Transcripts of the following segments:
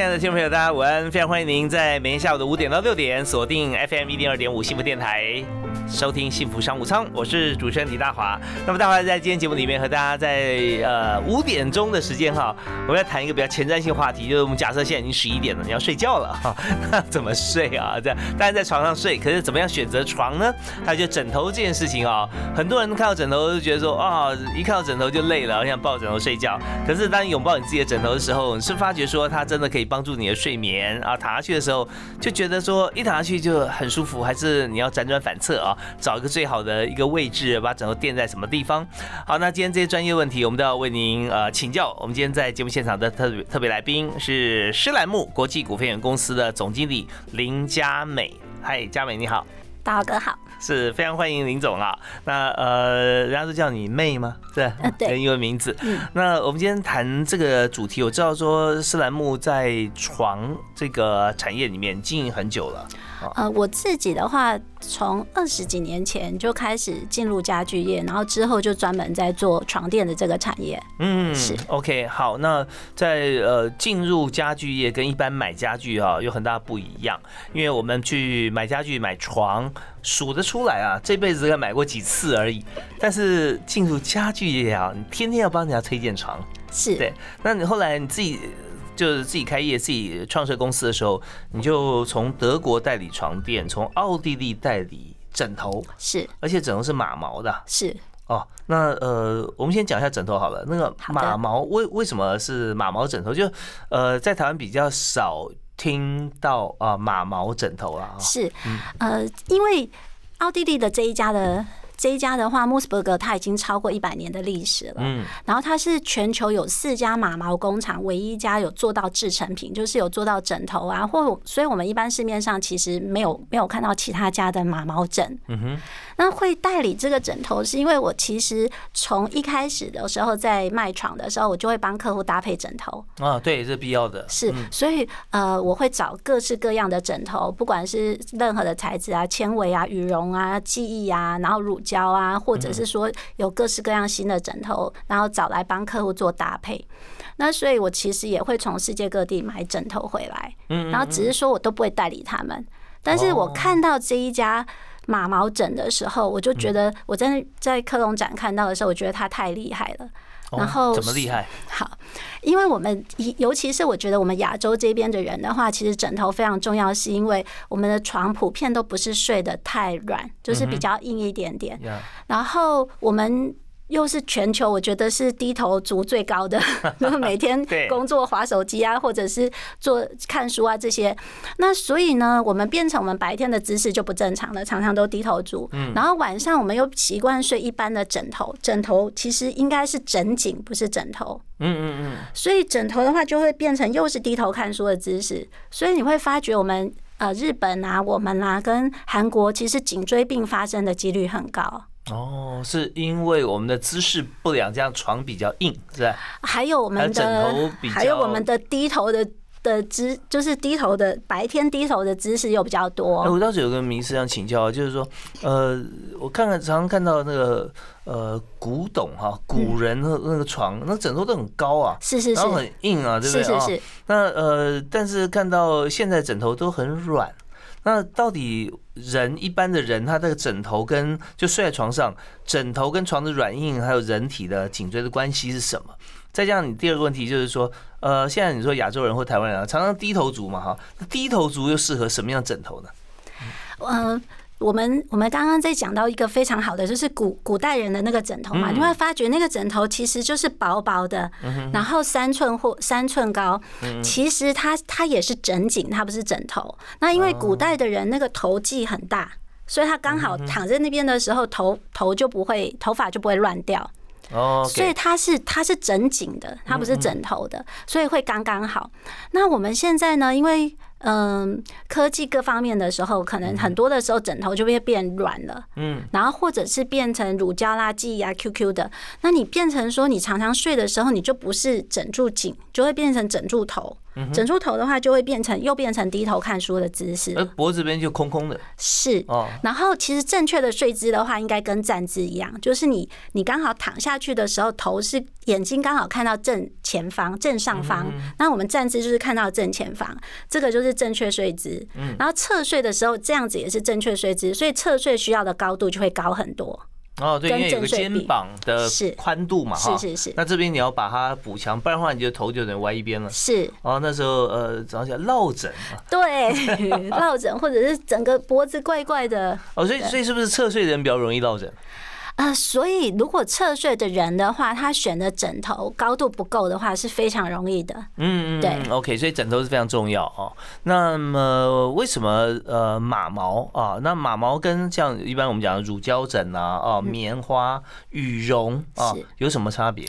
亲爱的听众朋友，大家午安！非常欢迎您在每天下午的五点到六点锁定 FM 一零二点五幸福电台。收听幸福商务舱，我是主持人李大华。那么大华在今天节目里面和大家在呃五点钟的时间哈，我们要谈一个比较前瞻性话题，就是我们假设现在已经十一点了，你要睡觉了哈，那怎么睡啊？这样当然在床上睡，可是怎么样选择床呢？还有就枕头这件事情啊，很多人看到枕头就觉得说啊，一看到枕头就累了，想抱枕头睡觉。可是当你拥抱你自己的枕头的时候，你是发觉说它真的可以帮助你的睡眠啊，躺下去的时候就觉得说一躺下去就很舒服，还是你要辗转反侧啊？找一个最好的一个位置，把枕头垫在什么地方？好，那今天这些专业问题，我们都要为您呃请教。我们今天在节目现场的特别特别来宾是施兰木国际股份有限公司的总经理林佳美。嗨，佳美你好，大华哥好，是非常欢迎林总啊。那呃，人家都叫你妹吗？对，对，英文名字。那我们今天谈这个主题，我知道说施兰木在床这个产业里面经营很久了。呃，我自己的话，从二十几年前就开始进入家具业，然后之后就专门在做床垫的这个产业。嗯，是 OK。好，那在呃进入家具业跟一般买家具啊有很大不一样，因为我们去买家具买床数得出来啊，这辈子才买过几次而已。但是进入家具业啊，你天天要帮人家推荐床，是对。那你后来你自己。就是自己开业、自己创设公司的时候，你就从德国代理床垫，从奥地利代理枕头，是，而且枕头是马毛的，是。哦，那呃，我们先讲一下枕头好了。那个马毛为为什么是马毛枕头？就呃，在台湾比较少听到啊马毛枕头啊。是，呃，因为奥地利的这一家的。这一家的话，穆斯伯格它已经超过一百年的历史了。嗯，然后它是全球有四家马毛工厂，唯一一家有做到制成品，就是有做到枕头啊，或所以我们一般市面上其实没有没有看到其他家的马毛枕。嗯哼。那会代理这个枕头，是因为我其实从一开始的时候在卖床的时候，我就会帮客户搭配枕头啊，对，是必要的。是，所以呃，我会找各式各样的枕头，不管是任何的材质啊，纤维啊，羽绒啊，记忆啊，然后乳胶啊，或者是说有各式各样新的枕头，然后找来帮客户做搭配。那所以我其实也会从世界各地买枕头回来，嗯，然后只是说我都不会代理他们，但是我看到这一家。马毛枕的时候，我就觉得我在在科隆展看到的时候，我觉得它太厉害了。然后怎么厉害？好，因为我们尤其是我觉得我们亚洲这边的人的话，其实枕头非常重要，是因为我们的床普遍都不是睡得太软，就是比较硬一点点。然后我们。又是全球，我觉得是低头族最高的，就 是每天工作、划手机啊，或者是做看书啊这些。那所以呢，我们变成我们白天的姿势就不正常了，常常都低头族。嗯。然后晚上我们又习惯睡一般的枕头，枕头其实应该是枕颈，不是枕头。嗯嗯嗯。所以枕头的话，就会变成又是低头看书的姿势。所以你会发觉，我们呃日本啊，我们啊，跟韩国其实颈椎病发生的几率很高。哦，是因为我们的姿势不良，这样床比较硬，是吧？还有我们的枕头，还有我们的低头的的姿，就是低头的白天低头的姿势又比较多。我倒是有个名师想请教，就是说，呃，我看看常常看到那个呃古董哈，古人的那个床，那枕头都很高啊，是是是，然后很硬啊，对不对是是是。那呃，但是看到现在枕头都很软。那到底人一般的人，他这个枕头跟就睡在床上，枕头跟床的软硬，还有人体的颈椎的关系是什么？再加上你第二个问题就是说，呃，现在你说亚洲人或台湾人啊，常常低头族嘛，哈，低头族又适合什么样枕头呢？嗯。我们我们刚刚在讲到一个非常好的，就是古古代人的那个枕头嘛，你会发觉那个枕头其实就是薄薄的，然后三寸或三寸高，其实它它也是枕颈，它不是枕头。那因为古代的人那个头髻很大。所以他刚好躺在那边的时候，头头就不会头发就不会乱掉。哦，所以它是它是整颈的，它不是枕头的，所以会刚刚好。那我们现在呢，因为嗯，科技各方面的时候，可能很多的时候枕头就会变软了，嗯，然后或者是变成乳胶啦、记忆啊、QQ 的。那你变成说，你常常睡的时候，你就不是枕住颈，就会变成枕住头。枕出头的话，就会变成又变成低头看书的姿势，而脖子边就空空的。是哦，然后其实正确的睡姿的话，应该跟站姿一样，就是你你刚好躺下去的时候，头是眼睛刚好看到正前方、正上方。那我们站姿就是看到正前方，这个就是正确睡姿。然后侧睡的时候，这样子也是正确睡姿，所以侧睡需要的高度就会高很多。哦，对，因为有个肩膀的宽度嘛，哈，是是是。那这边你要把它补强，不然的话，你就头就有点歪一边了。是。哦，那时候呃，早上起来落枕对，落枕或者是整个脖子怪怪的。哦，所以所以是不是侧睡的人比较容易落枕？啊，所以如果侧睡的人的话，他选的枕头高度不够的话，是非常容易的。嗯嗯，对，OK，所以枕头是非常重要哦。那么为什么呃马毛啊？那马毛跟像一般我们讲的乳胶枕啊、啊棉花、羽绒啊，有什么差别？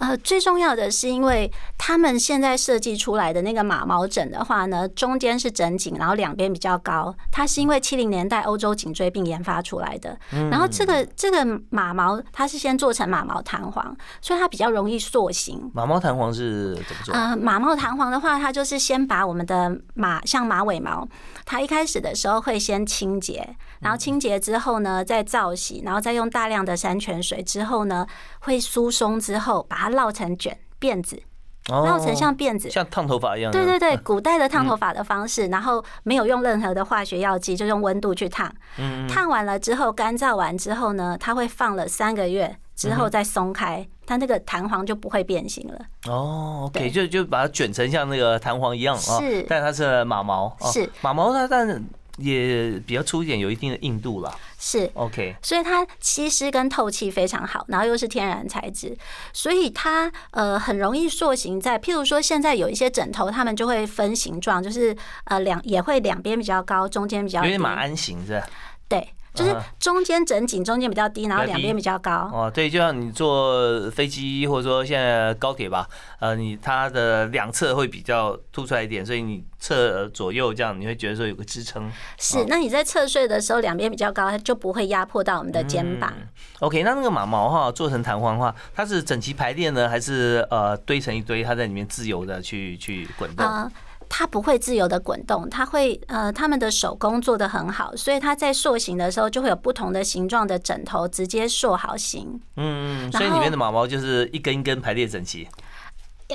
呃，最重要的是，因为他们现在设计出来的那个马毛枕的话呢，中间是枕颈，然后两边比较高。它是因为七零年代欧洲颈椎病研发出来的。然后这个这个马毛，它是先做成马毛弹簧，所以它比较容易塑形。马毛弹簧是怎么做？呃，马毛弹簧的话，它就是先把我们的马，像马尾毛，它一开始的时候会先清洁，然后清洁之后呢，再造洗，然后再用大量的山泉水之后呢，会疏松之后把它。绕成卷辫子，绕成像辫子，像烫头发一样。对对对，古代的烫头发的方式，然后没有用任何的化学药剂，就用温度去烫。嗯，烫完了之后，干燥完之后呢，它会放了三个月之后再松开，它那个弹簧就不会变形了。哦，OK，就就把它卷成像那个弹簧一样啊。是，但它是马毛。是马毛，它但。也比较粗一点，有一定的硬度了。是，OK。所以它吸湿跟透气非常好，然后又是天然材质，所以它呃很容易塑形。在譬如说，现在有一些枕头，他们就会分形状，就是呃两也会两边比较高，中间比较有点马鞍形是吧？对。就是中间整紧，中间比较低，然后两边比较高。哦，对，就像你坐飞机或者说现在高铁吧，呃，你它的两侧会比较凸出来一点，所以你侧左右这样，你会觉得说有个支撑。是，那你在侧睡的时候，两边比较高，它就不会压迫到我们的肩膀。OK，那那个马毛哈做成弹簧的话，它是整齐排列呢，还是呃堆成一堆，它在里面自由的去去滚动？它不会自由的滚动，它会呃，他们的手工做的很好，所以它在塑形的时候就会有不同的形状的枕头直接塑好形。嗯嗯，所以里面的毛毛就是一根一根排列整齐。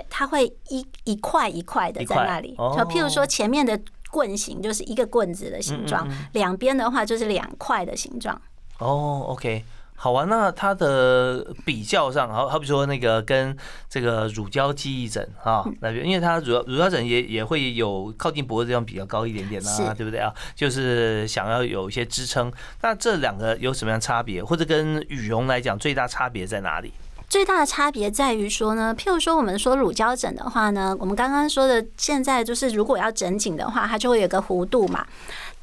它会一一块一块的在那里，就譬如说前面的棍形就是一个棍子的形状，两边的话就是两块的形状。哦，OK。好啊，那它的比较上，好好比说那个跟这个乳胶记忆枕啊，那边，因为它乳乳胶枕也也会有靠近脖子这样比较高一点点啊，对不对啊？就是想要有一些支撑。那这两个有什么样差别？或者跟羽绒来讲，最大差别在哪里？最大的差别在于说呢，譬如说我们说乳胶枕的话呢，我们刚刚说的现在就是如果要整紧的话，它就会有个弧度嘛。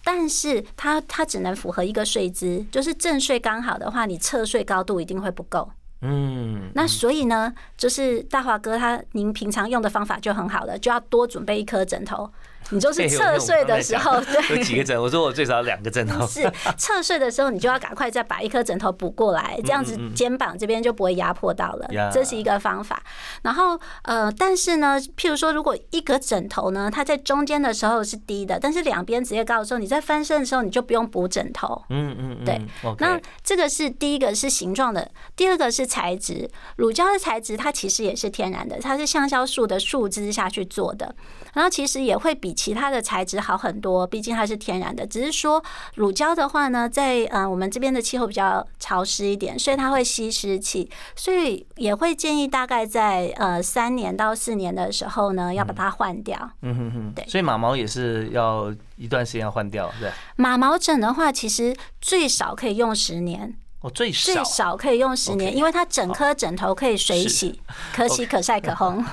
但是它它只能符合一个睡姿，就是正睡刚好的话，你侧睡高度一定会不够。嗯，那所以呢，就是大华哥他您平常用的方法就很好了，就要多准备一颗枕头。你就是侧睡的时候，对，有几个枕？我说我最少两个枕头。是侧睡的时候，你就要赶快再把一颗枕头补过来，这样子肩膀这边就不会压迫到了。这是一个方法。然后呃，但是呢，譬如说，如果一个枕头呢，它在中间的时候是低的，但是两边直接高的时候，你在翻身的时候，你就不用补枕头。嗯嗯，对。那这个是第一个是形状的，第二个是材质。乳胶的材质它其实也是天然的，它是橡胶树的树枝下去做的，然后其实也会比。其他的材质好很多，毕竟它是天然的。只是说乳胶的话呢，在呃我们这边的气候比较潮湿一点，所以它会吸湿气，所以也会建议大概在呃三年到四年的时候呢，要把它换掉。嗯哼哼，对。所以马毛也是要一段时间要换掉，对。马毛枕的话，其实最少可以用十年。哦，最少最少可以用十年，因为它整颗枕头可以水洗，可洗可晒可烘。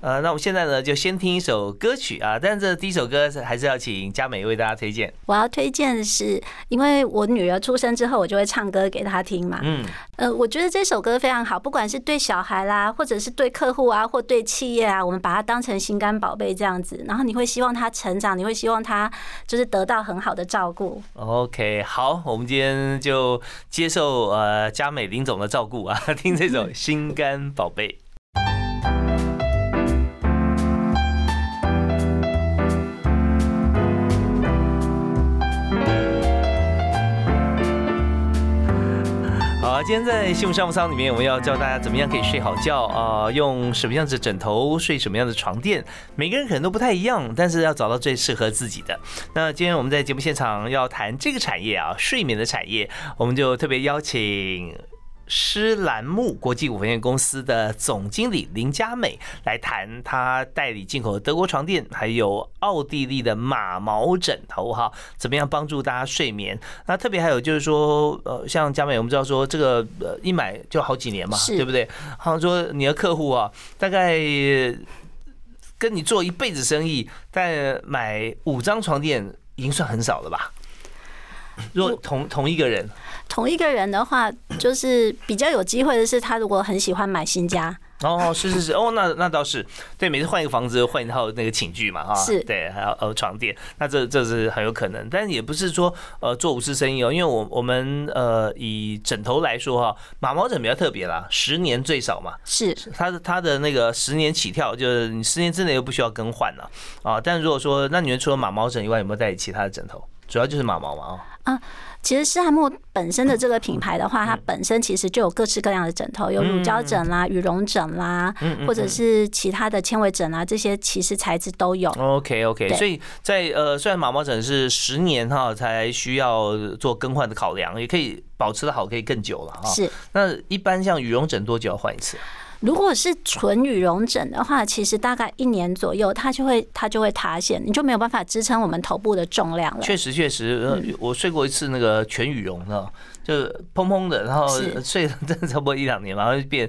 呃，那我们现在呢，就先听一首歌曲啊。但是这第一首歌还是要请佳美为大家推荐。我要推荐的是，因为我女儿出生之后，我就会唱歌给她听嘛。嗯。呃，我觉得这首歌非常好，不管是对小孩啦，或者是对客户啊，或对企业啊，我们把它当成心肝宝贝这样子。然后你会希望他成长，你会希望他就是得到很好的照顾。OK，好，我们今天就接受呃佳美林总的照顾啊，听这首心肝宝贝。今天在幸福商务舱里面，我们要教大家怎么样可以睡好觉啊？用什么样子枕头，睡什么样的床垫？每个人可能都不太一样，但是要找到最适合自己的。那今天我们在节目现场要谈这个产业啊，睡眠的产业，我们就特别邀请。施兰木国际股份有限公司的总经理林佳美来谈，他代理进口的德国床垫，还有奥地利的马毛枕头，哈，怎么样帮助大家睡眠？那特别还有就是说，呃，像佳美，我们知道说这个呃一买就好几年嘛，对不对？好像说你的客户啊，大概跟你做一辈子生意，但买五张床垫已经算很少了吧？若同同一个人。同一个人的话，就是比较有机会的是，他如果很喜欢买新家。哦，是是是，哦，那那倒是，对，每次换一个房子换一套那个寝具嘛，哈，是，对，还有呃床垫，那这这是很有可能，但也不是说呃做无事生意哦，因为我我们呃以枕头来说哈，马毛枕比较特别啦，十年最少嘛，是，它的它的那个十年起跳，就是你十年之内又不需要更换了。啊，但如果说那你们除了马毛枕以外，有没有带其他的枕头？主要就是马毛嘛，哦，啊。其实施汉木本身的这个品牌的话，它本身其实就有各式各样的枕头，有乳胶枕啦、羽绒枕啦，或者是其他的纤维枕啊，这些其实材质都有。OK OK，所以在呃，虽然毛毛枕是十年哈才需要做更换的考量，也可以保持的好，可以更久了哈。是。那一般像羽绒枕多久要换一次？如果是纯羽绒枕的话，其实大概一年左右，它就会它就会塌陷，你就没有办法支撑我们头部的重量了。确实确实，我睡过一次那个全羽绒的，就砰砰的，然后睡了真的差不多一两年，然后就变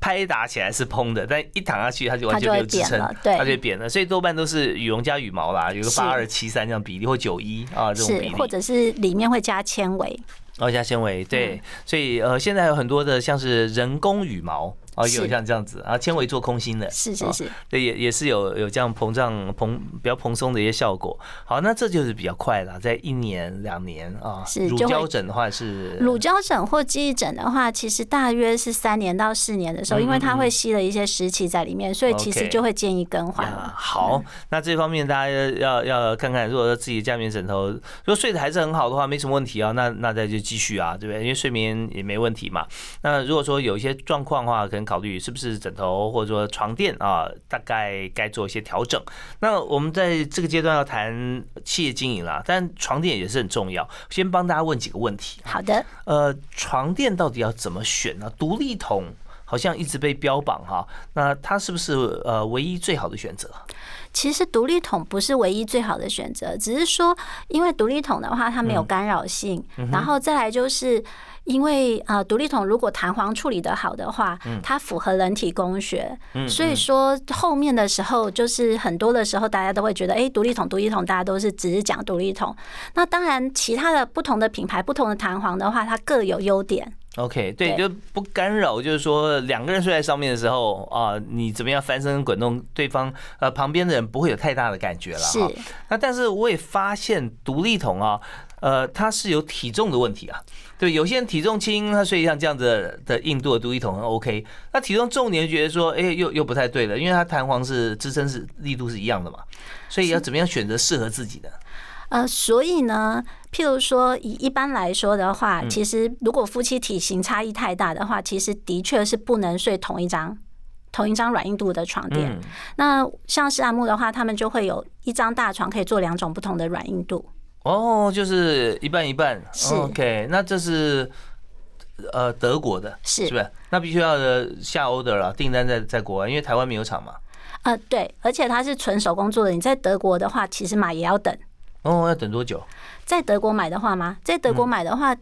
拍打起来是砰的，但一躺下去它就完全没有支撑，对，它就扁了。所以多半都是羽绒加羽毛啦，有个八二七三这样比例或九一啊这种比例，或者是里面会加纤维，哦加纤维，对，所以呃现在有很多的像是人工羽毛。哦，有像这样子啊，纤维做空心的，是是是，对，也也是有有这样膨胀膨比较蓬松的一些效果。好，那这就是比较快了，在一年两年啊。是乳胶枕的话是乳胶枕或记忆枕的话，其实大约是三年到四年的时候，因为它会吸了一些湿气在里面，所以其实就会建议更换了。好，那这方面大家要要看看，如果说自己家里面枕头如果睡得还是很好的话，没什么问题啊，那那再就继续啊，对不对？因为睡眠也没问题嘛。那如果说有一些状况的话，可能。考虑是不是枕头或者说床垫啊，大概该做一些调整。那我们在这个阶段要谈企业经营啦，但床垫也是很重要。先帮大家问几个问题。好的。呃，床垫到底要怎么选呢？独立桶好像一直被标榜哈，那它是不是呃唯一最好的选择？其实独立桶不是唯一最好的选择，只是说因为独立桶的话它没有干扰性，然后再来就是。因为呃，独立桶如果弹簧处理的好的话，它符合人体工学，所以说后面的时候就是很多的时候，大家都会觉得，哎，独立桶，独立桶，大家都是只是讲独立桶。那当然，其他的不同的品牌、不同的弹簧的话，它各有优点。OK，对，就不干扰，就是说两个人睡在上面的时候啊，你怎么样翻身滚动，对方呃旁边的人不会有太大的感觉了。是。那但是我也发现独立桶啊。呃，它是有体重的问题啊，对，有些人体重轻，他睡像这样子的硬度的独立桶很 OK，那体重重，你就觉得说，哎，又又不太对了，因为它弹簧是支撑是力度是一样的嘛，所以要怎么样选择适合自己的？呃，所以呢，譬如说以一般来说的话，其实如果夫妻体型差异太大的话，其实的确是不能睡同一张同一张软硬度的床垫。那像是阿木的话，他们就会有一张大床可以做两种不同的软硬度。哦，就是一半一半，是 OK。那这是呃德国的，是是不是？那必须要下 order 了，订单在在国外，因为台湾没有厂嘛。呃，对，而且它是纯手工做的。你在德国的话，其实买也要等。哦，要等多久？在德国买的话吗？在德国买的话，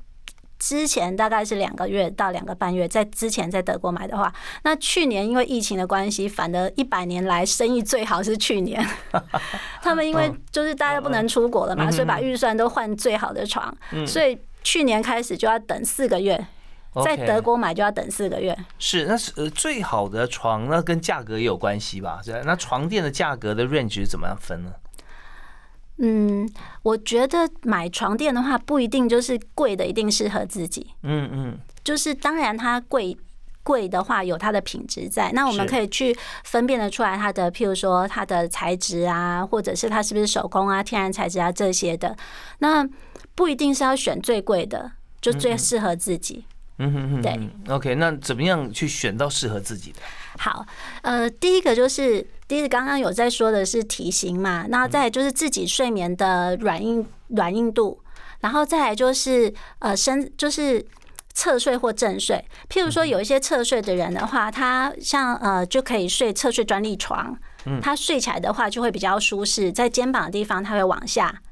之前大概是两个月到两个半月，在之前在德国买的话，那去年因为疫情的关系，反而一百年来生意最好是去年。他们因为就是大家不能出国了嘛，所以把预算都换最好的床，所以去年开始就要等四个月，在德国买就要等四个月。是，那是呃最好的床，那跟价格也有关系吧？那床垫的价格的 range 怎么样分呢？嗯，我觉得买床垫的话，不一定就是贵的一定适合自己。嗯嗯，就是当然它贵贵的话，有它的品质在。那我们可以去分辨得出来它的，譬如说它的材质啊，或者是它是不是手工啊、天然材质啊这些的。那不一定是要选最贵的，就最适合自己。嗯哼哼，对。OK，那怎么样去选到适合自己的？好，呃，第一个就是。第一个，刚刚有在说的是体型嘛，那再就是自己睡眠的软硬软硬度，然后再来就是呃身就是侧睡或正睡。譬如说有一些侧睡的人的话，他像呃就可以睡侧睡专利床，他睡起来的话就会比较舒适，在肩膀的地方他会往下。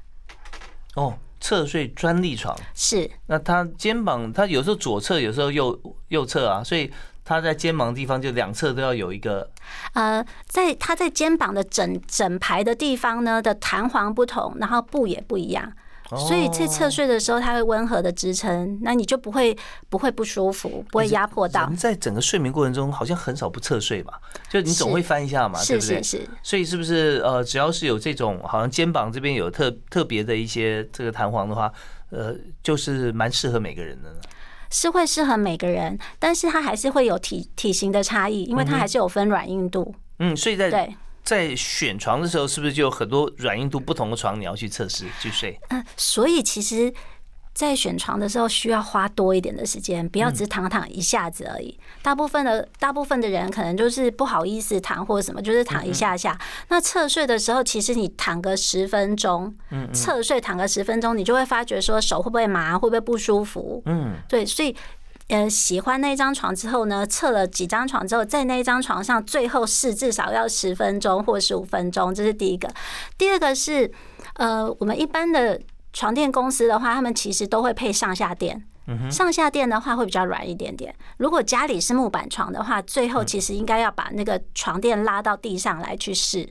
哦，侧睡专利床是。那他肩膀他有时候左侧，有时候右右侧啊，所以。他在肩膀地方就两侧都要有一个，呃，在他在肩膀的整整排的地方呢的弹簧不同，然后布也不一样，所以在侧睡的时候，它会温和的支撑，那你就不会不会不舒服，不会压迫到。在整个睡眠过程中，好像很少不侧睡吧？就你总会翻一下嘛，对不对？是是是。所以是不是呃，只要是有这种好像肩膀这边有特特别的一些这个弹簧的话，呃，就是蛮适合每个人的呢。是会适合每个人，但是它还是会有体体型的差异，因为它还是有分软硬度。嗯，所以在在选床的时候，是不是就有很多软硬度不同的床你要去测试去睡？嗯，所以其实。在选床的时候需要花多一点的时间，不要只躺躺一下子而已。大部分的大部分的人可能就是不好意思躺或者什么，就是躺一下下。那侧睡的时候，其实你躺个十分钟，侧睡躺个十分钟，你就会发觉说手会不会麻，会不会不舒服？嗯，对，所以呃，喜欢那张床之后呢，测了几张床之后，在那一张床上最后试至少要十分钟或十五分钟，这是第一个。第二个是呃，我们一般的。床垫公司的话，他们其实都会配上下垫。上下垫的话会比较软一点点。如果家里是木板床的话，最后其实应该要把那个床垫拉到地上来去试。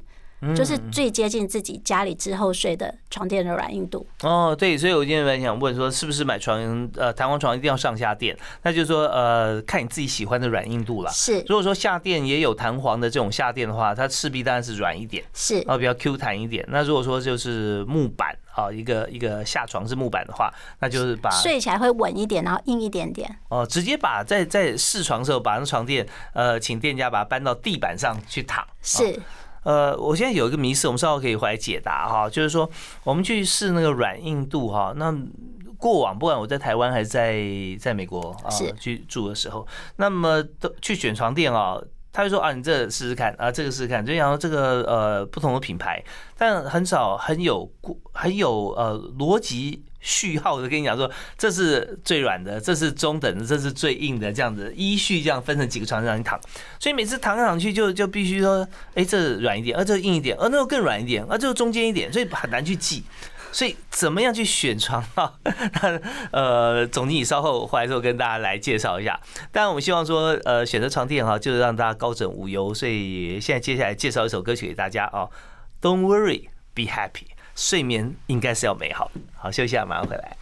就是最接近自己家里之后睡的床垫的软硬度哦，对，所以我今天本来想问说，是不是买床呃弹簧床一定要上下垫？那就是说呃，看你自己喜欢的软硬度了。是，如果说下垫也有弹簧的这种下垫的话，它势必当然是软一点，是啊，比较 Q 弹一点。那如果说就是木板啊，一个一个下床是木板的话，那就是把睡起来会稳一点，然后硬一点点。哦，直接把在在试床的时候把那床垫呃，请店家把它搬到地板上去躺。是。呃，我现在有一个迷思，我们稍后可以回来解答哈。就是说，我们去试那个软硬度哈。那过往不管我在台湾还是在在美国啊去住的时候，那么都去选床垫啊，他就说啊，你这试试看啊，这个试试看，就然后这个呃不同的品牌，但很少很有很有呃逻辑。序号的跟你讲说，这是最软的，这是中等的，这是最硬的，这样子依序这样分成几个床让你躺，所以每次躺上去就就必须说，哎，这软一点，啊，这硬一点，啊，那个更软一点，啊，这个中间一点，所以很难去记。所以怎么样去选床啊？那呃，总经理稍后回来之后跟大家来介绍一下。当然，我们希望说，呃，选择床垫哈，就是让大家高枕无忧。所以现在接下来介绍一首歌曲给大家啊，Don't worry, be happy。睡眠应该是要美好。好，休息一下，马上回来。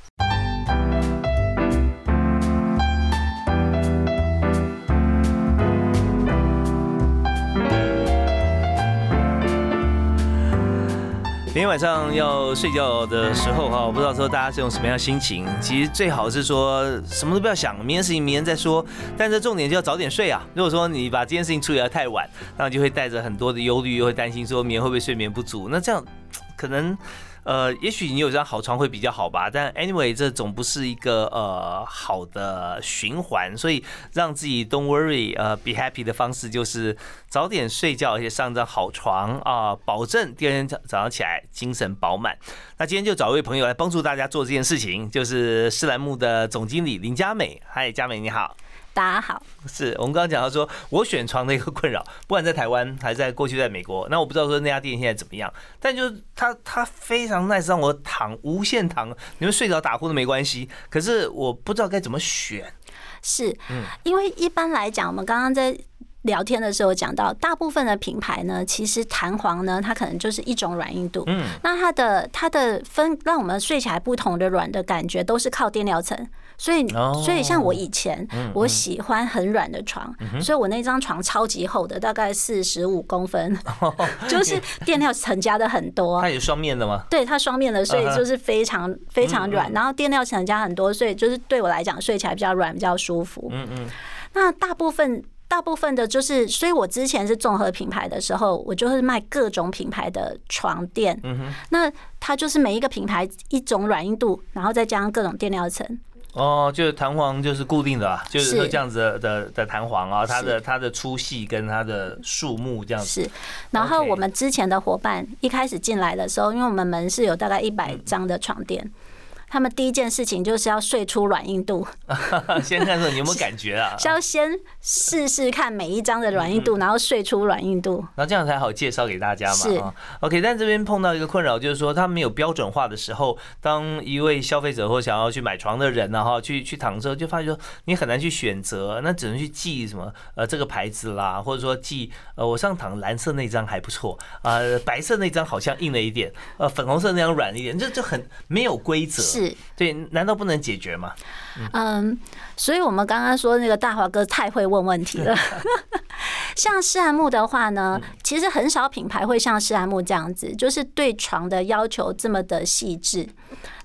明天晚上要睡觉的时候哈，我不知道说大家是用什么样的心情。其实最好是说什么都不要想，明天事情明天再说。但是重点就要早点睡啊。如果说你把这件事情处理的太晚，那就会带着很多的忧虑，又会担心说明天会不会睡眠不足。那这样。可能，呃，也许你有张好床会比较好吧，但 anyway 这总不是一个呃好的循环，所以让自己 don't worry，呃，be happy 的方式就是早点睡觉，而且上张好床啊，保证第二天早早上起来精神饱满。那今天就找一位朋友来帮助大家做这件事情，就是施兰木的总经理林佳美。嗨，佳美你好。大家好，是我们刚刚讲到说，我选床的一个困扰，不管在台湾还是在过去在美国，那我不知道说那家店现在怎么样，但就是它它非常 nice，让我躺无限躺，你们睡着打呼都没关系，可是我不知道该怎么选。是，因为一般来讲，我们刚刚在。聊天的时候讲到，大部分的品牌呢，其实弹簧呢，它可能就是一种软硬度。嗯，那它的它的分让我们睡起来不同的软的感觉，都是靠垫料层。所以，所以像我以前，我喜欢很软的床，所以我那张床超级厚的，大概四十五公分，就是垫料层加的很多。它有双面的吗？对，它双面的，所以就是非常非常软。然后垫料层加很多，所以就是对我来讲睡起来比较软，比较舒服。嗯嗯。那大部分。大部分的就是，所以我之前是综合品牌的时候，我就是卖各种品牌的床垫。嗯哼，那它就是每一个品牌一种软硬度，然后再加上各种垫料层。哦，就是弹簧就是固定的啊，就是这样子的的弹簧啊，它的它的粗细跟它的数目这样子。是，然后我们之前的伙伴一开始进来的时候，因为我们门是有大概一百张的床垫。他们第一件事情就是要睡出软硬度，先看说你有没有感觉啊？是要先试试看每一张的软硬度，然后睡出软硬度，然后这样才好介绍给大家嘛。是 OK，但这边碰到一个困扰，就是说他没有标准化的时候，当一位消费者或想要去买床的人呢，哈，去去躺之后，就发现说你很难去选择，那只能去记什么呃这个牌子啦，或者说记呃我上躺蓝色那张还不错啊，白色那张好像硬了一点，呃粉红色那张软一点，这就很没有规则。对，难道不能解决吗？嗯，所以我们刚刚说那个大华哥太会问问题了。像施安木的话呢，其实很少品牌会像施安木这样子，就是对床的要求这么的细致。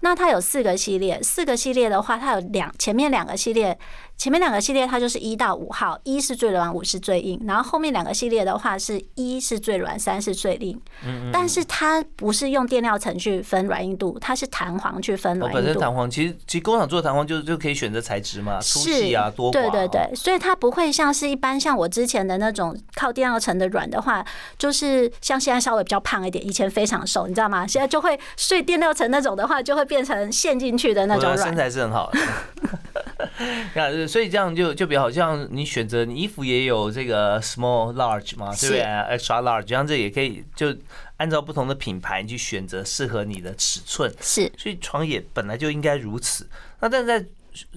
那它有四个系列，四个系列的话，它有两前面两个系列。前面两个系列它就是一到五号，一是最软，五是最硬。然后后面两个系列的话是一是最软，三是最硬。嗯但是它不是用电料层去分软硬度，它是弹簧去分软硬度。本身弹簧其实其实工厂做的弹簧就就可以选择材质嘛，粗细啊多寡。对对对，所以它不会像是一般像我之前的那种靠电料层的软的话，就是像现在稍微比较胖一点，以前非常瘦，你知道吗？现在就会睡电料层那种的话，就会变成陷进去的那种软。身材是很好的。那所以这样就就比较好像你选择你衣服也有这个 small large 嘛，对不对？extra large，像这也可以就按照不同的品牌去选择适合你的尺寸。是，所以床也本来就应该如此。那但是在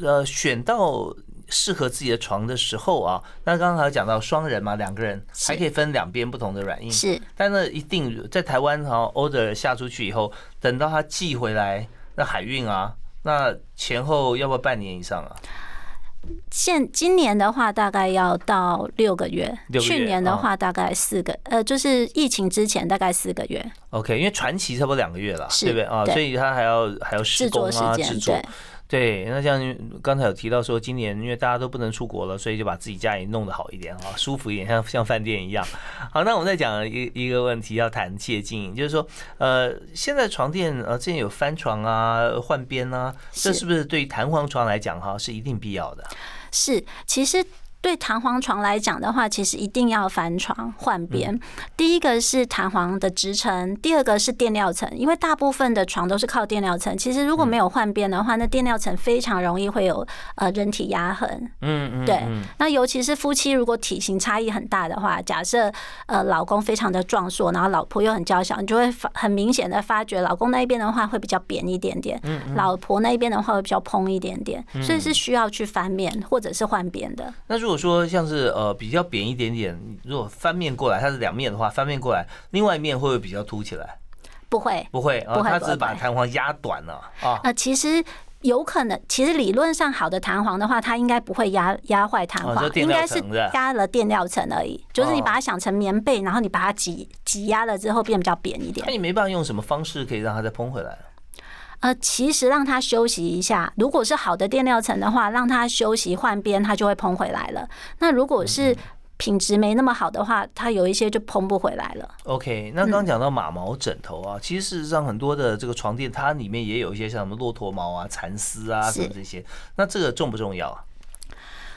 呃选到适合自己的床的时候啊，那刚刚讲到双人嘛，两个人还可以分两边不同的软硬。是，但那一定在台湾哈 order 下出去以后，等到他寄回来，那海运啊。那前后要不要半年以上啊？现今年的话，大概要到六个月。去年的话，大概四个，呃，就是疫情之前大概四个月。OK，因为传奇差不多两个月了，对不对啊？所以他还要还要施工啊，制作。对，那像刚才有提到说，今年因为大家都不能出国了，所以就把自己家里弄得好一点啊，舒服一点，像像饭店一样。好，那我们再讲一一个问题，要谈企业经营，就是说，呃，现在床垫呃，之前有翻床啊、换边啊，这是不是对弹簧床来讲哈是一定必要的？是，其实。对弹簧床来讲的话，其实一定要翻床换边。第一个是弹簧的支撑，第二个是垫料层。因为大部分的床都是靠垫料层，其实如果没有换边的话，那垫料层非常容易会有呃人体压痕。嗯嗯，对。那尤其是夫妻如果体型差异很大的话，假设呃老公非常的壮硕，然后老婆又很娇小，你就会很明显的发觉，老公那一边的话会比较扁一点点，老婆那一边的话会比较蓬一点点，所以是需要去翻面或者是换边的。那如如果说像是呃比较扁一点点，如果翻面过来，它是两面的话，翻面过来，另外一面会不会比较凸起来？不会，不会，啊，它只是把弹簧压短了啊。那其实有可能，其实理论上好的弹簧的话，它应该不会压压坏弹簧，应该是压了垫料层而已。就是你把它想成棉被，然后你把它挤挤压了之后变比较扁一点。那你没办法用什么方式可以让它再蓬回来？呃，其实让它休息一下，如果是好的垫料层的话，让它休息换边，它就会蓬回来了。那如果是品质没那么好的话，它有一些就蓬不回来了。OK，那刚刚讲到马毛枕头啊，其实事实上很多的这个床垫，它里面也有一些像什么骆驼毛啊、蚕丝啊什么这些，那这个重不重要啊？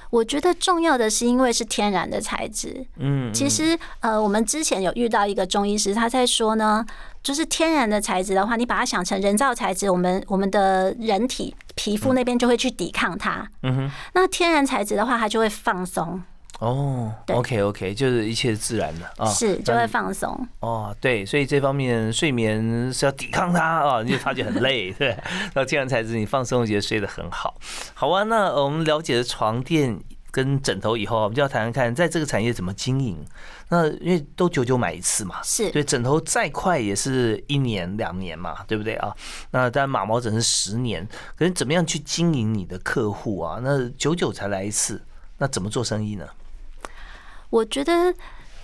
我觉得重要的是因为是天然的材质。嗯，其实呃，我们之前有遇到一个中医师，他在说呢，就是天然的材质的话，你把它想成人造材质，我们我们的人体皮肤那边就会去抵抗它。嗯哼，那天然材质的话，它就会放松。哦，OK OK，就是一切自然的啊，是就会放松。哦，对，所以这方面睡眠是要抵抗它啊，你就发觉很累，对。那天然材质你放松，觉得睡得很好。好啊，那我们了解了床垫跟枕头以后，我们就要谈谈看，在这个产业怎么经营。那因为都久久买一次嘛，是对枕头再快也是一年两年嘛，对不对啊？那当然马毛枕是十年，可是怎么样去经营你的客户啊？那久久才来一次，那怎么做生意呢？我觉得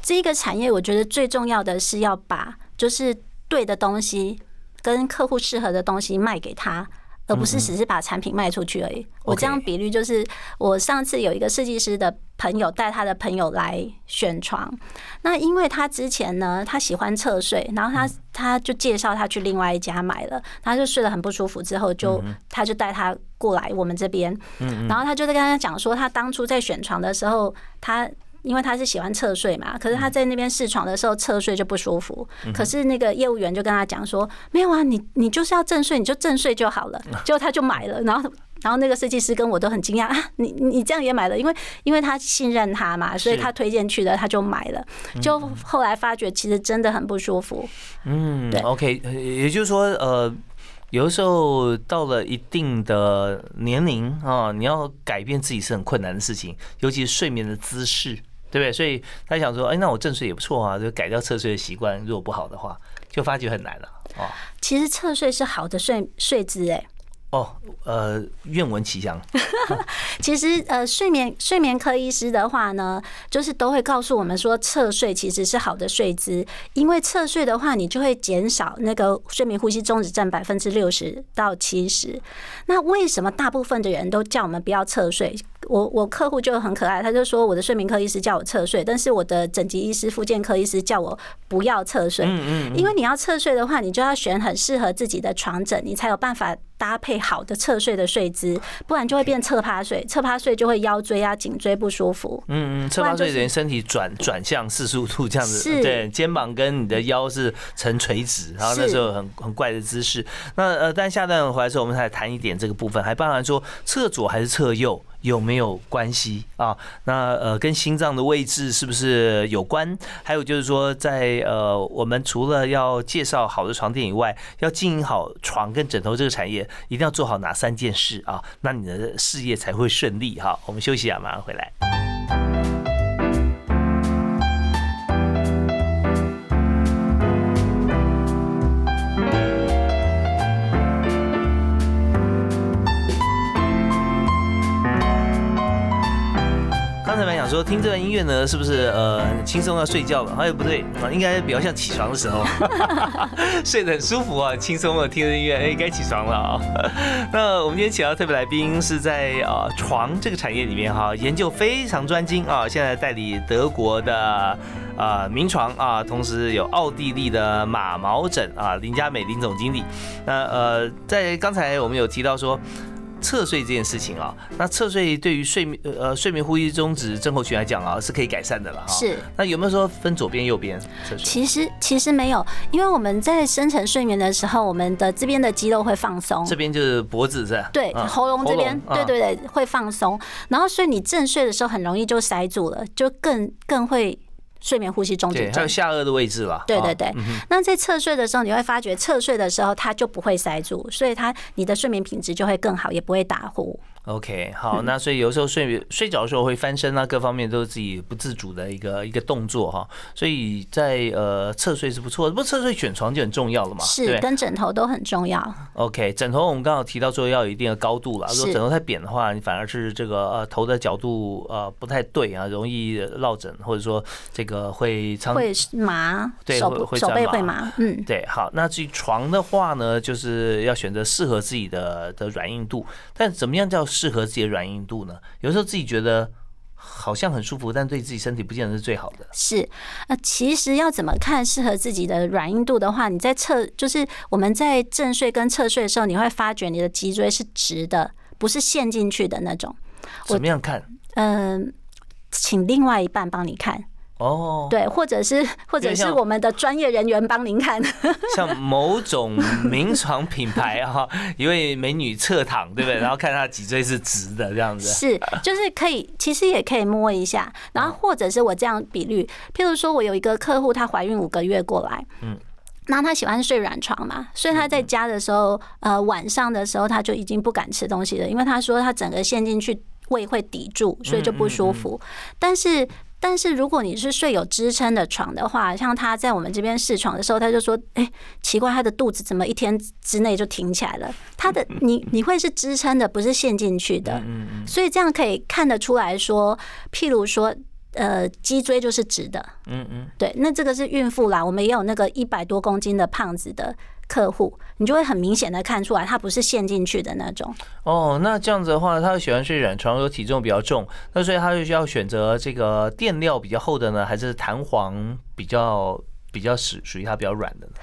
这个产业，我觉得最重要的是要把就是对的东西跟客户适合的东西卖给他，而不是只是把产品卖出去而已。我这样比率就是，我上次有一个设计师的朋友带他的朋友来选床，那因为他之前呢，他喜欢侧睡，然后他他就介绍他去另外一家买了，他就睡得很不舒服，之后就他就带他过来我们这边，然后他就在跟他讲说，他当初在选床的时候，他。因为他是喜欢侧睡嘛，可是他在那边试床的时候侧睡就不舒服。可是那个业务员就跟他讲说：“没有啊，你你就是要正睡，你就正睡就好了。”结果他就买了，然后然后那个设计师跟我都很惊讶啊，你你这样也买了？因为因为他信任他嘛，所以他推荐去的，他就买了。就后来发觉其实真的很不舒服。嗯，，OK，也就是说，呃，有的时候到了一定的年龄啊，你要改变自己是很困难的事情，尤其是睡眠的姿势。对不对？所以他想说，哎，那我正睡也不错啊，就改掉侧睡的习惯。如果不好的话，就发觉很难了哦。其实侧睡是好的睡睡姿，哎。哦，呃，愿闻其详。其实，呃，睡眠睡眠科医师的话呢，就是都会告诉我们说，侧睡其实是好的睡姿，因为侧睡的话，你就会减少那个睡眠呼吸中止占百分之六十到七十。那为什么大部分的人都叫我们不要侧睡？我我客户就很可爱，他就说我的睡眠科医师叫我侧睡，但是我的整脊医师、复健科医师叫我不要侧睡。嗯嗯。因为你要侧睡的话，你就要选很适合自己的床枕，你才有办法。搭配好的侧睡的睡姿，不然就会变侧趴睡。侧趴睡就会腰椎啊、颈椎不舒服。嗯嗯，侧趴睡等于身体转转向四十五度这样子，对，肩膀跟你的腰是呈垂直，然后那时候很很怪的姿势。那呃，但下段回来时候，我们才谈一点这个部分，还包含说侧左还是侧右。有没有关系啊？那呃，跟心脏的位置是不是有关？还有就是说，在呃，我们除了要介绍好的床垫以外，要经营好床跟枕头这个产业，一定要做好哪三件事啊？那你的事业才会顺利哈。我们休息啊，马上回来。说听这段音乐呢，是不是呃轻松要睡觉了？哎，不对啊，应该比较像起床的时候，睡得很舒服啊，轻松的听着音乐，哎，该起床了啊。那我们今天请到特别来宾是在啊床这个产业里面哈，研究非常专精啊，现在代理德国的啊名床啊，同时有奥地利的马毛枕啊，林佳美林总经理。那呃，在刚才我们有提到说。侧睡这件事情啊，那侧睡对于睡眠呃睡眠呼吸中止症候群来讲啊，是可以改善的了哈。是。那有没有说分左边右边？其实其实没有，因为我们在深层睡眠的时候，我们的这边的肌肉会放松。这边就是脖子是吧？对，喉咙这边，对对对，会放松。然后所以你正睡的时候很容易就塞住了，就更更会。睡眠呼吸中止症，还有下颚的位置吧。对对对，那在侧睡的时候，你会发觉侧睡的时候它就不会塞住，所以它你的睡眠品质就会更好，也不会打呼。OK，好，那所以有时候睡睡着的时候会翻身啊，各方面都是自己不自主的一个一个动作哈。所以在呃侧睡是不错的，不侧睡选床就很重要了嘛。是，跟枕头都很重要。OK，枕头我们刚好提到说要有一定的高度了，如果枕头太扁的话，你反而是这个呃头的角度呃不太对啊，容易落枕，或者说这个会会麻，对，手手背会麻。嗯，对。好，那至于床的话呢，就是要选择适合自己的的软硬度，但怎么样叫？适合自己的软硬度呢？有时候自己觉得好像很舒服，但对自己身体不见得是最好的。是，那其实要怎么看适合自己的软硬度的话，你在侧就是我们在正睡跟侧睡的时候，你会发觉你的脊椎是直的，不是陷进去的那种。怎么样看？嗯，请另外一半帮你看。哦，对，或者是或者是我们的专业人员帮您看，像某种名床品牌啊，一位美女侧躺，对不对？然后看她脊椎是直的这样子，是，就是可以，其实也可以摸一下，然后或者是我这样比率，譬如说我有一个客户，她怀孕五个月过来，嗯，那她喜欢睡软床嘛，所以她在家的时候，呃，晚上的时候她就已经不敢吃东西了，因为她说她整个陷进去胃会抵住，所以就不舒服，但是。但是如果你是睡有支撑的床的话，像他在我们这边试床的时候，他就说：“哎，奇怪，他的肚子怎么一天之内就挺起来了？他的 你你会是支撑的，不是陷进去的。所以这样可以看得出来说，譬如说，呃，脊椎就是直的。嗯嗯，对，那这个是孕妇啦，我们也有那个一百多公斤的胖子的。”客户，你就会很明显的看出来，他不是陷进去的那种。哦，那这样子的话，他喜欢睡软床，又体重比较重，那所以他就需要选择这个垫料比较厚的呢，还是弹簧比较比较属属于它比较软的呢？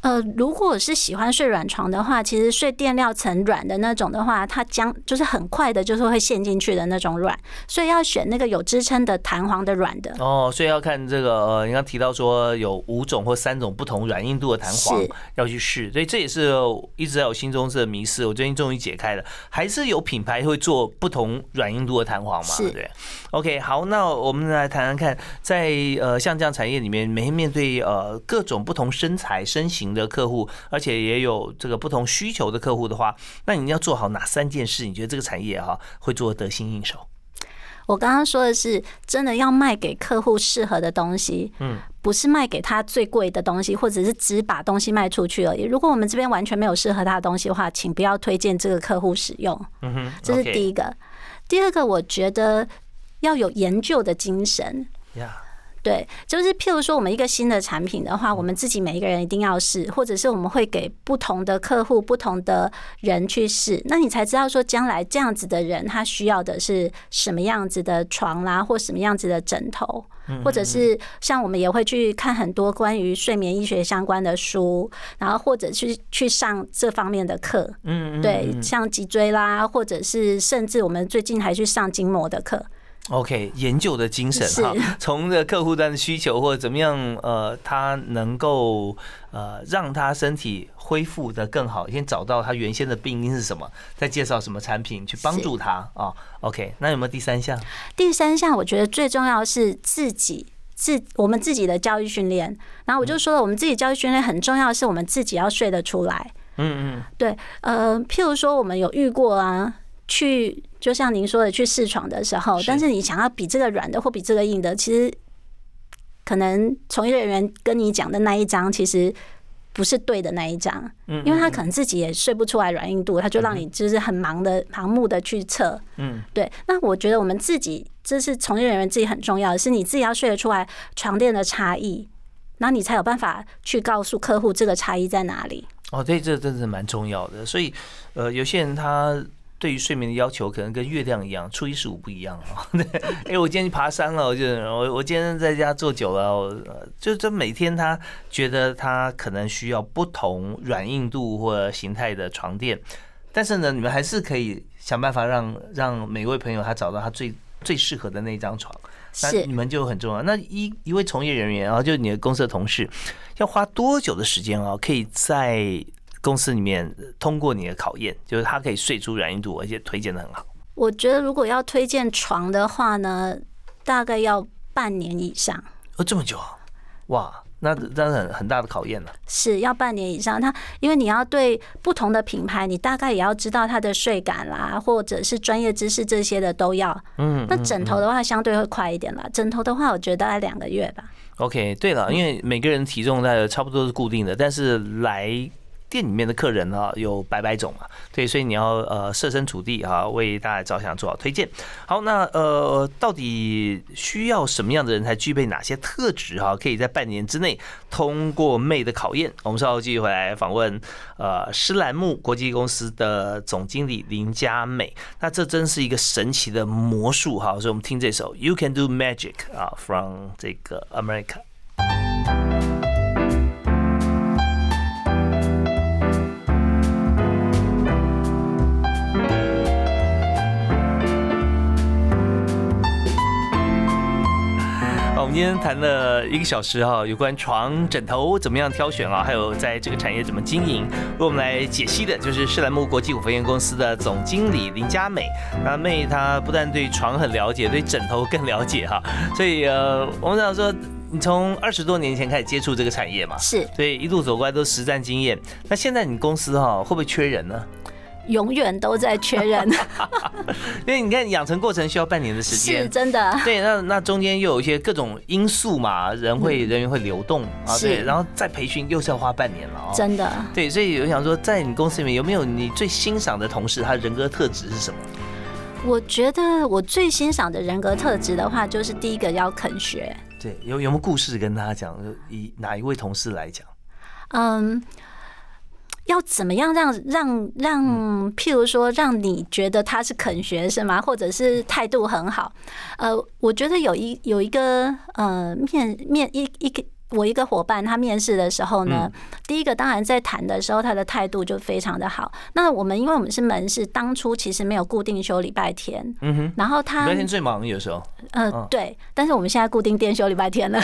呃，如果是喜欢睡软床的话，其实睡垫料层软的那种的话，它将就是很快的，就是会陷进去的那种软，所以要选那个有支撑的弹簧的软的。哦，所以要看这个呃，你刚提到说有五种或三种不同软硬度的弹簧要去试，所以这也是一直在我心中是迷思，我最近终于解开了，还是有品牌会做不同软硬度的弹簧嘛？对。OK，好，那我们来谈谈看，在呃像这样产业里面，每天面对呃各种不同身材身形。的客户，而且也有这个不同需求的客户的话，那你要做好哪三件事？你觉得这个产业哈会做得心应手？我刚刚说的是真的要卖给客户适合的东西，嗯，不是卖给他最贵的东西，或者是只把东西卖出去而已。如果我们这边完全没有适合他的东西的话，请不要推荐这个客户使用。嗯哼，这是第一个。第二个，我觉得要有研究的精神。对，就是譬如说，我们一个新的产品的话，我们自己每一个人一定要试，或者是我们会给不同的客户、不同的人去试，那你才知道说，将来这样子的人他需要的是什么样子的床啦，或什么样子的枕头，或者是像我们也会去看很多关于睡眠医学相关的书，然后或者去去上这方面的课，嗯，对，像脊椎啦，或者是甚至我们最近还去上筋膜的课。OK，研究的精神哈，从这客户端的需求或者怎么样，呃，他能够呃让他身体恢复的更好，先找到他原先的病因是什么，再介绍什么产品去帮助他啊。OK，那有没有第三项？第三项我觉得最重要是自己自我们自己的教育训练。然后我就说了，我们自己教育训练很重要，是我们自己要睡得出来。嗯嗯，对，呃，譬如说我们有遇过啊。去，就像您说的，去试床的时候，但是你想要比这个软的或比这个硬的，其实可能从业人员跟你讲的那一张，其实不是对的那一张，嗯，因为他可能自己也睡不出来软硬度，他就让你就是很盲的、盲目的去测，嗯，对。那我觉得我们自己，这是从业人员自己很重要的是，你自己要睡得出来床垫的差异，然后你才有办法去告诉客户这个差异在哪里。哦，对，这真的是蛮重要的。所以，呃，有些人他。对于睡眠的要求可能跟月亮一样，初一十五不一样啊。对，哎，我今天去爬山了，我就我我今天在家坐久了，我就这每天他觉得他可能需要不同软硬度或形态的床垫，但是呢，你们还是可以想办法让让每位朋友他找到他最最适合的那张床。那你们就很重要。那一一位从业人员啊，就是你的公司的同事，要花多久的时间啊？可以在公司里面通过你的考验，就是它可以睡出软硬度，而且推荐的很好。我觉得如果要推荐床的话呢，大概要半年以上。哦，这么久啊！哇，那真的很很大的考验了。是要半年以上，它因为你要对不同的品牌，你大概也要知道它的睡感啦，或者是专业知识这些的都要。嗯。那枕头的话，相对会快一点啦。枕头的话，我觉得大概两个月吧。OK，对了，因为每个人体重大概差不多是固定的，但是来。店里面的客人啊，有百百种嘛，对，所以你要呃设身处地啊，为大家着想，做好推荐。好，那呃，到底需要什么样的人才具备哪些特质哈？可以在半年之内通过妹的考验？我们稍后继续回来访问呃施兰木国际公司的总经理林佳美。那这真是一个神奇的魔术哈，所以我们听这首 You Can Do Magic 啊，from 这个 America。今天谈了一个小时哈，有关床枕头怎么样挑选啊，还有在这个产业怎么经营，为我们来解析的就是世兰木国际股份有限公司的总经理林佳美。那妹她不但对床很了解，对枕头更了解哈。所以呃，我们想说，你从二十多年前开始接触这个产业嘛，是，所以一路走过来都实战经验。那现在你公司哈会不会缺人呢？永远都在缺人，因为你看养成过程需要半年的时间，是真的。对，那那中间又有一些各种因素嘛，人会人员会流动啊，对，然后再培训又是要花半年了哦。真的。对，所以我想说，在你公司里面有没有你最欣赏的同事？他人格特质是什么？我觉得我最欣赏的人格特质的话，就是第一个要肯学。对，有有没有故事跟大家讲？以哪一位同事来讲？嗯。要怎么样让让让，譬如说，让你觉得他是肯学是吗？或者是态度很好？呃，我觉得有一有一个呃面面一一个。我一个伙伴，他面试的时候呢，第一个当然在谈的时候，他的态度就非常的好。那我们因为我们是门市，当初其实没有固定休礼拜天，嗯哼，然后他礼拜天最忙有时候，呃，对，但是我们现在固定店休礼拜天了，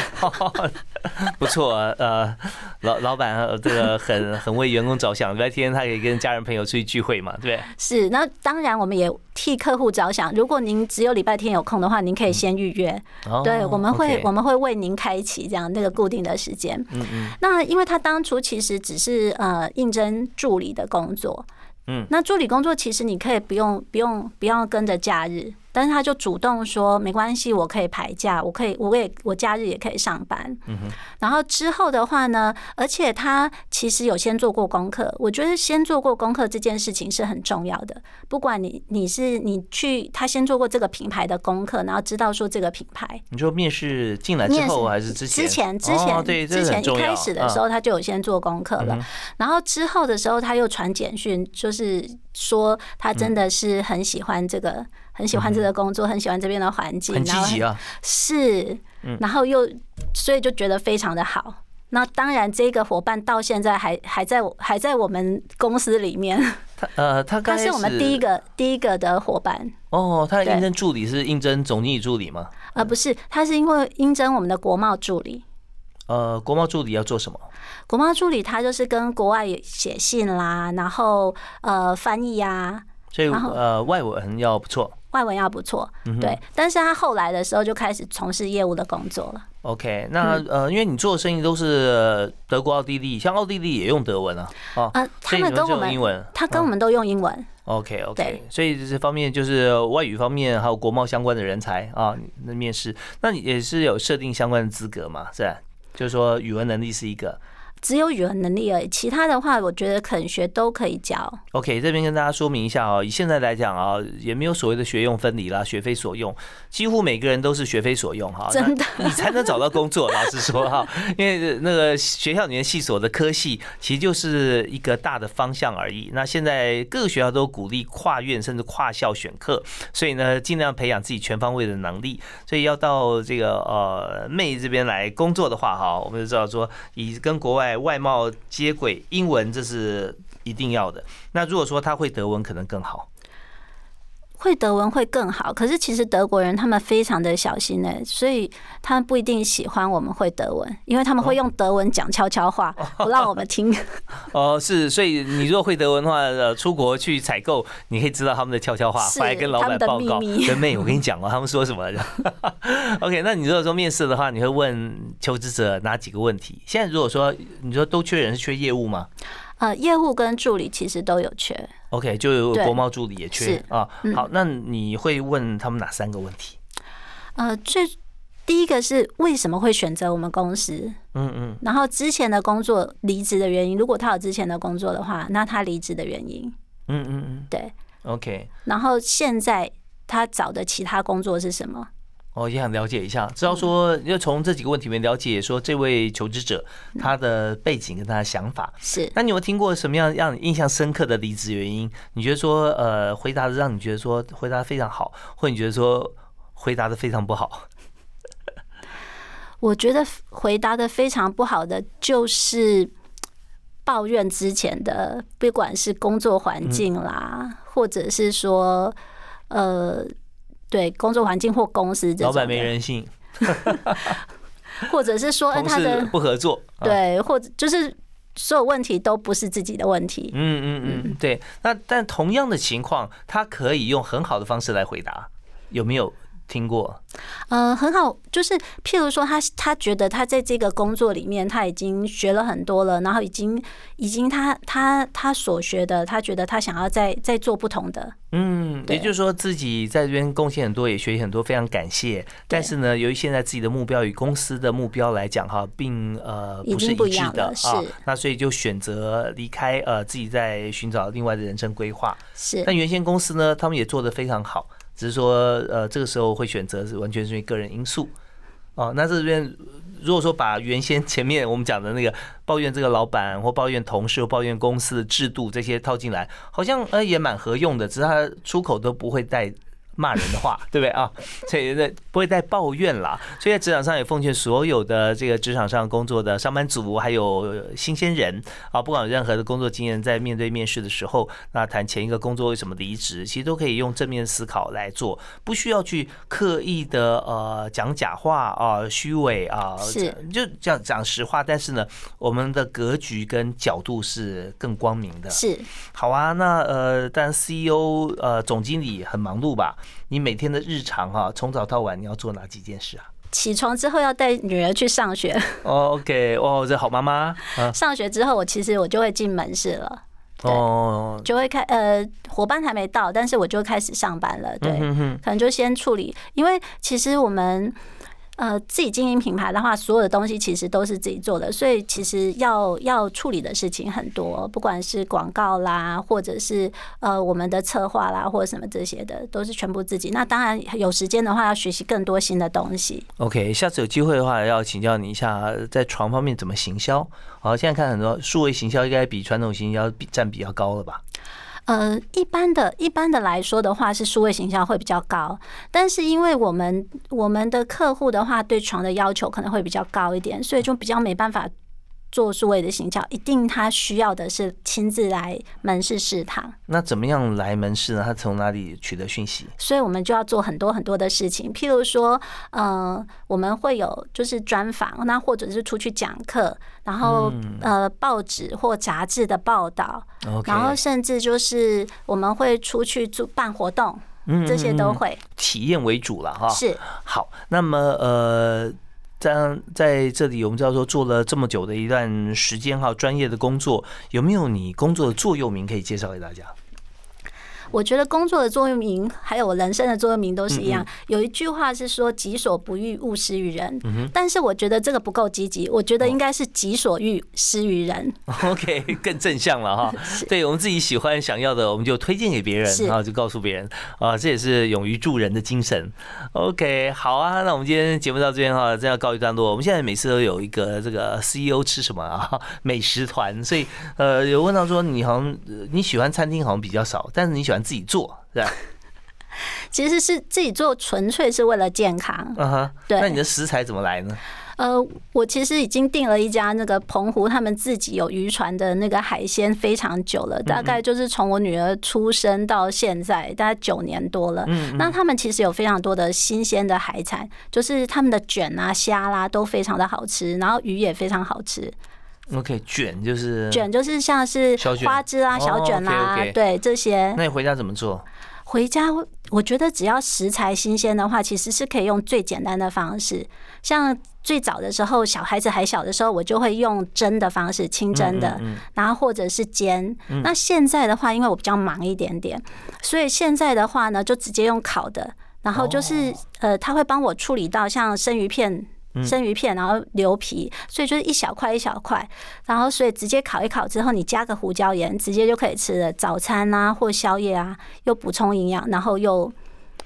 不错，呃，老老板这个很很为员工着想，礼拜天他可以跟家人朋友出去聚会嘛，对是，那当然我们也替客户着想，如果您只有礼拜天有空的话，您可以先预约，对，我们会我们会为您开启这样那个固定。定的时间，嗯嗯，那因为他当初其实只是呃应征助理的工作，嗯，那助理工作其实你可以不用不用不要跟着假日。但是他就主动说没关系，我可以排假，我可以，我也我假日也可以上班。嗯。然后之后的话呢，而且他其实有先做过功课，我觉得先做过功课这件事情是很重要的。不管你你是你去他先做过这个品牌的功课，然后知道说这个品牌。你说面试进来之后还是之前？之前之前对之前一开始的时候他就有先做功课了，然后之后的时候他又传简讯，就是说他真的是很喜欢这个。很喜欢这个工作，很喜欢这边的环境，很积极啊。是，然后又所以就觉得非常的好。那当然，这个伙伴到现在还还在还在我们公司里面。他呃，他 他是我们第一个第一个的伙伴。哦，他的应征助理是应征总经理助理吗？呃，不是，他是因为应征我们的国贸助理。呃，国贸助理要做什么？国贸助理他就是跟国外写信啦，然后呃翻译呀。所以呃，外文要不错。外文要不错，对，但是他后来的时候就开始从事业务的工作了。OK，那呃，因为你做的生意都是德国、奥地利，像奥地利也用德文啊，啊，他们跟我们英文，他跟我们都用英文。OK，OK，所以这方面就是外语方面还有国贸相关的人才啊，那面试，那你也是有设定相关的资格嘛？是吧？就是说语文能力是一个。只有语文能力而已，其他的话，我觉得肯学都可以教。OK，这边跟大家说明一下哦，以现在来讲啊，也没有所谓的学用分离啦，学非所用，几乎每个人都是学非所用哈。真的，你才能找到工作。老实说哈，因为那个学校里面系所的科系，其实就是一个大的方向而已。那现在各个学校都鼓励跨院甚至跨校选课，所以呢，尽量培养自己全方位的能力。所以要到这个呃妹这边来工作的话哈，我们就知道说，以跟国外。外贸接轨，英文这是一定要的。那如果说他会德文，可能更好。会德文会更好，可是其实德国人他们非常的小心呢，所以他们不一定喜欢我们会德文，因为他们会用德文讲悄悄话，不让我们听。哦，是，所以你如果会德文的话，呃，出国去采购，你可以知道他们的悄悄话，回来跟老板报告。跟妹，我跟你讲哦，他们说什么？OK，那你如果说面试的话，你会问求职者哪几个问题？现在如果说你说都缺人，是缺业务吗？呃，业务跟助理其实都有缺。OK，就有国贸助理也缺啊。好，那你会问他们哪三个问题？呃，最第一个是为什么会选择我们公司？嗯嗯。然后之前的工作离职的原因，如果他有之前的工作的话，那他离职的原因？嗯嗯嗯。对。OK。然后现在他找的其他工作是什么？哦，也想了解一下，知道说要从这几个问题里面了解说这位求职者他的背景跟他的想法是。那你有听过什么样让你印象深刻的离职原因？你觉得说呃回答的让你觉得说回答非常好，或你觉得说回答的非常不好？我觉得回答的非常不好的就是抱怨之前的，不管是工作环境啦，或者是说呃。对工作环境或公司，老板没人性。或者是说他的不合作，对，或者就是所有问题都不是自己的问题。嗯嗯嗯，对。那但同样的情况，他可以用很好的方式来回答，有没有？听过，嗯，很好，就是譬如说，他他觉得他在这个工作里面他已经学了很多了，然后已经已经他他他所学的，他觉得他想要再再做不同的，嗯，也就是说自己在这边贡献很多，也学习很多，非常感谢。但是呢，由于现在自己的目标与公司的目标来讲哈，并呃不是一致的啊，那所以就选择离开，呃，自己在寻找另外的人生规划。是，但原先公司呢，他们也做得非常好。只是说，呃，这个时候会选择是完全是因为个人因素，哦，那这边如果说把原先前面我们讲的那个抱怨这个老板或抱怨同事或抱怨公司的制度这些套进来，好像呃也蛮合用的，只是他出口都不会带。骂人的话，对不对啊？所以呢，不会再抱怨了。所以在职场上也奉劝所有的这个职场上工作的上班族，还有新鲜人啊，不管有任何的工作经验，在面对面试的时候，那谈前一个工作为什么离职，其实都可以用正面思考来做，不需要去刻意的呃讲假话啊、虚伪啊，是就讲讲实话。但是呢，我们的格局跟角度是更光明的。是好啊，那呃，但 CEO 呃总经理很忙碌吧？你每天的日常哈，从早到晚你要做哪几件事啊？起床之后要带女儿去上学。OK，哦，这好妈妈。上学之后，我其实我就会进门市了。哦，就会开呃，伙伴还没到，但是我就开始上班了。对，可能就先处理，因为其实我们。呃，自己经营品牌的话，所有的东西其实都是自己做的，所以其实要要处理的事情很多，不管是广告啦，或者是呃我们的策划啦，或者什么这些的，都是全部自己。那当然有时间的话，要学习更多新的东西。OK，下次有机会的话，要请教你一下，在床方面怎么行销？好，现在看很多数位行销应该比传统行销比占比较高了吧？呃，一般的一般的来说的话，是数位形象会比较高，但是因为我们我们的客户的话，对床的要求可能会比较高一点，所以就比较没办法。做数位的行销，一定他需要的是亲自来门市试堂。那怎么样来门市呢？他从哪里取得讯息？所以我们就要做很多很多的事情，譬如说，呃，我们会有就是专访，那或者是出去讲课，然后呃，报纸或杂志的报道，然后甚至就是我们会出去做办活动，这些都会体验为主了哈。是好，那么呃。在在这里，我们叫做做了这么久的一段时间哈，专业的工作，有没有你工作的座右铭可以介绍给大家？我觉得工作的座右铭，还有我人生的座右铭都是一样。有一句话是说“己所不欲，勿施于人”，但是我觉得这个不够积极。我觉得应该是“己所欲，施于人”。OK，更正向了哈。对我们自己喜欢、想要的，我们就推荐给别人，然后就告诉别人啊，这也是勇于助人的精神。OK，好啊，那我们今天节目到这边哈，真要告一段落。我们现在每次都有一个这个 CEO 吃什么啊，美食团，所以呃，有问到说你好像你喜欢餐厅好像比较少，但是你喜欢。自己做是吧？其实是自己做，纯粹是为了健康。嗯哼，对。那你的食材怎么来呢？呃，我其实已经订了一家那个澎湖，他们自己有渔船的那个海鲜非常久了，大概就是从我女儿出生到现在，大概九年多了。嗯。那他们其实有非常多的新鲜的海产，就是他们的卷啊、虾啦都非常的好吃，然后鱼也非常好吃。OK，卷就是卷，就是像是花枝啊、小卷啦，对这些。那你回家怎么做？回家，我觉得只要食材新鲜的话，其实是可以用最简单的方式。像最早的时候，小孩子还小的时候，我就会用蒸的方式，清蒸的，然后或者是煎。那现在的话，因为我比较忙一点点，所以现在的话呢，就直接用烤的。然后就是呃，他会帮我处理到像生鱼片。生鱼片，然后牛皮，所以就是一小块一小块，然后所以直接烤一烤之后，你加个胡椒盐，直接就可以吃了。早餐啊，或宵夜啊，又补充营养，然后又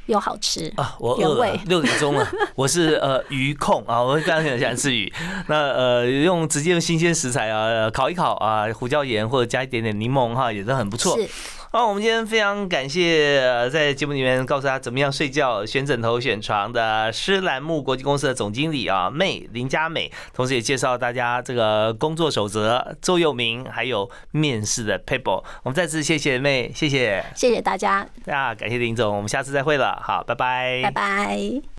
又好吃啊！我饿了，六点钟了，我是呃鱼控啊，我刚刚很喜欢吃鱼。那呃，用直接用新鲜食材啊，烤一烤啊，胡椒盐或者加一点点柠檬哈，也是很不错。好，我们今天非常感谢在节目里面告诉他怎么样睡觉、选枕头、选床的施兰木国际公司的总经理啊，妹林佳美，同时也介绍大家这个工作守则、座右铭，还有面试的 paper。我们再次谢谢妹，谢谢，谢谢大家，啊，感谢林总，我们下次再会了，好，拜拜，拜拜。